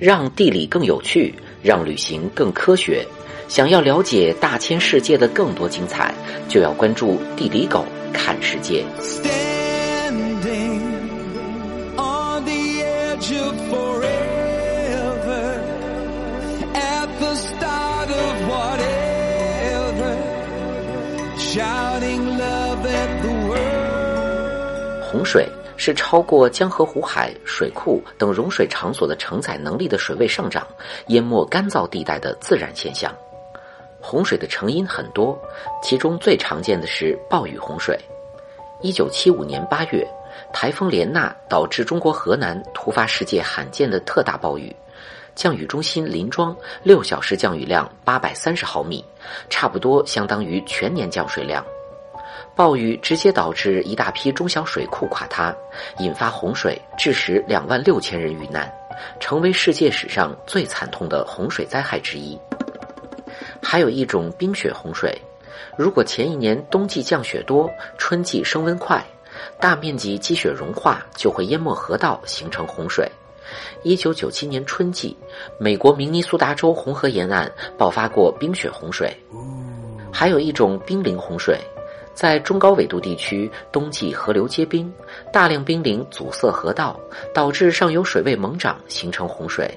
让地理更有趣，让旅行更科学。想要了解大千世界的更多精彩，就要关注地理狗看世界。洪水是超过江河湖海、水库等融水场所的承载能力的水位上涨，淹没干燥地带的自然现象。洪水的成因很多，其中最常见的是暴雨洪水。一九七五年八月，台风莲娜导致中国河南突发世界罕见的特大暴雨，降雨中心林庄六小时降雨量八百三十毫米，差不多相当于全年降水量。暴雨直接导致一大批中小水库垮塌，引发洪水，致使两万六千人遇难，成为世界史上最惨痛的洪水灾害之一。还有一种冰雪洪水，如果前一年冬季降雪多，春季升温快，大面积积雪融化就会淹没河道，形成洪水。一九九七年春季，美国明尼苏达州红河沿岸爆发过冰雪洪水。还有一种冰凌洪水，在中高纬度地区，冬季河流结冰，大量冰凌阻塞河道，导致上游水位猛涨，形成洪水。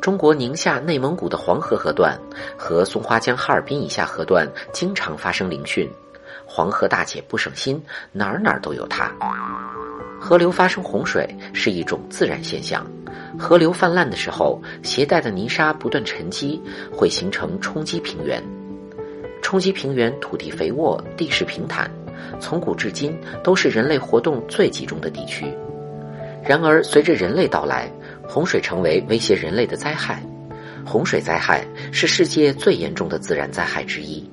中国宁夏、内蒙古的黄河河段和松花江哈尔滨以下河段经常发生凌汛，黄河大姐不省心，哪儿哪儿都有它。河流发生洪水是一种自然现象，河流泛滥的时候，携带的泥沙不断沉积，会形成冲积平原。冲积平原土地肥沃，地势平坦，从古至今都是人类活动最集中的地区。然而，随着人类到来，洪水成为威胁人类的灾害。洪水灾害是世界最严重的自然灾害之一。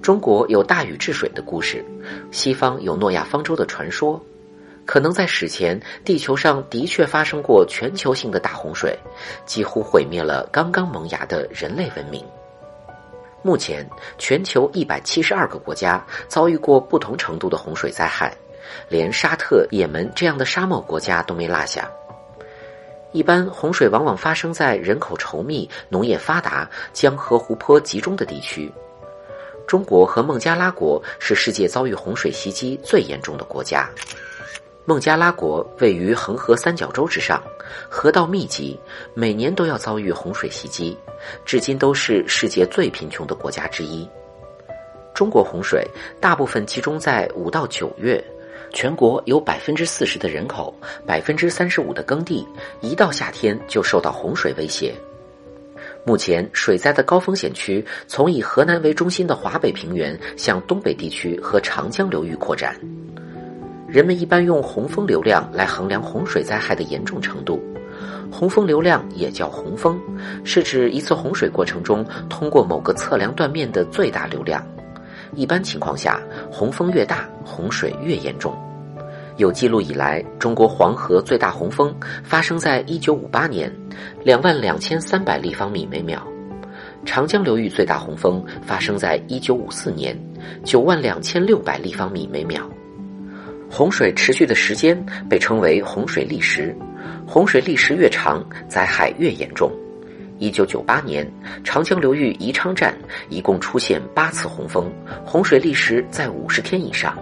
中国有大禹治水的故事，西方有诺亚方舟的传说。可能在史前，地球上的确发生过全球性的大洪水，几乎毁灭了刚刚萌芽的人类文明。目前，全球一百七十二个国家遭遇过不同程度的洪水灾害，连沙特、也门这样的沙漠国家都没落下。一般洪水往往发生在人口稠密、农业发达、江河湖泊集中的地区。中国和孟加拉国是世界遭遇洪水袭击最严重的国家。孟加拉国位于恒河三角洲之上，河道密集，每年都要遭遇洪水袭击，至今都是世界最贫穷的国家之一。中国洪水大部分集中在五到九月，全国有百分之四十的人口，百分之三十五的耕地，一到夏天就受到洪水威胁。目前水灾的高风险区从以河南为中心的华北平原向东北地区和长江流域扩展。人们一般用洪峰流量来衡量洪水灾害的严重程度。洪峰流量也叫洪峰，是指一次洪水过程中通过某个测量断面的最大流量。一般情况下，洪峰越大，洪水越严重。有记录以来，中国黄河最大洪峰发生在1958年，两万两千三百立方米每秒；长江流域最大洪峰发生在1954年，九万两千六百立方米每秒。洪水持续的时间被称为洪水历时，洪水历时越长，灾害越严重。一九九八年，长江流域宜昌站一共出现八次洪峰，洪水历时在五十天以上。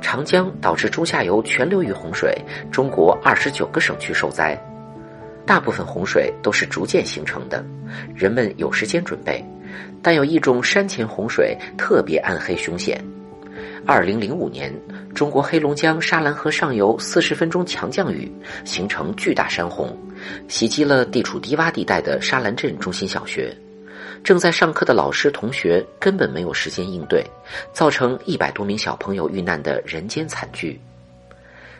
长江导致中下游全流域洪水，中国二十九个省区受灾。大部分洪水都是逐渐形成的，人们有时间准备，但有一种山前洪水特别暗黑凶险。二零零五年，中国黑龙江沙兰河上游四十分钟强降雨，形成巨大山洪，袭击了地处低洼地带的沙兰镇中心小学。正在上课的老师同学根本没有时间应对，造成一百多名小朋友遇难的人间惨剧。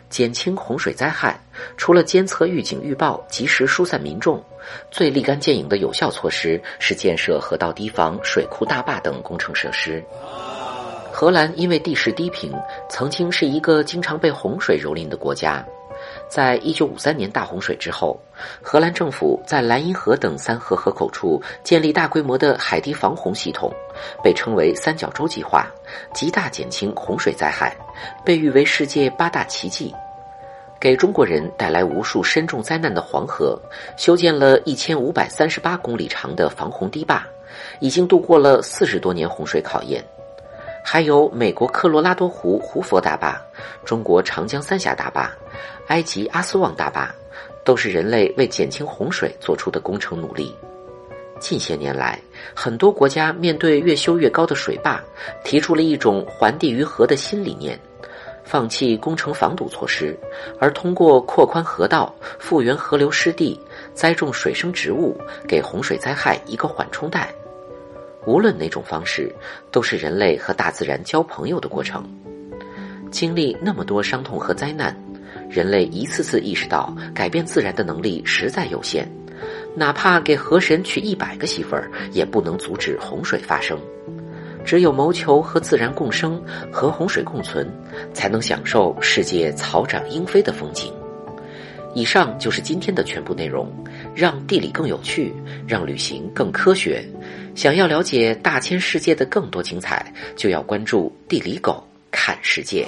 减轻洪水灾害，除了监测预警预报、及时疏散民众，最立竿见影的有效措施是建设河道堤防、水库大坝等工程设施。荷兰因为地势低平，曾经是一个经常被洪水蹂躏的国家。在一九五三年大洪水之后，荷兰政府在莱茵河等三河河口处建立大规模的海堤防洪系统，被称为“三角洲计划”，极大减轻洪水灾害，被誉为世界八大奇迹。给中国人带来无数深重灾难的黄河，修建了一千五百三十八公里长的防洪堤坝，已经度过了四十多年洪水考验。还有美国科罗拉多湖胡佛大坝、中国长江三峡大坝、埃及阿斯旺大坝，都是人类为减轻洪水做出的工程努力。近些年来，很多国家面对越修越高的水坝，提出了一种还地于河的新理念，放弃工程防堵措施，而通过扩宽河道、复原河流湿地、栽种水生植物，给洪水灾害一个缓冲带。无论哪种方式，都是人类和大自然交朋友的过程。经历那么多伤痛和灾难，人类一次次意识到改变自然的能力实在有限。哪怕给河神娶一百个媳妇儿，也不能阻止洪水发生。只有谋求和自然共生、和洪水共存，才能享受世界草长莺飞的风景。以上就是今天的全部内容。让地理更有趣，让旅行更科学。想要了解大千世界的更多精彩，就要关注地理狗看世界。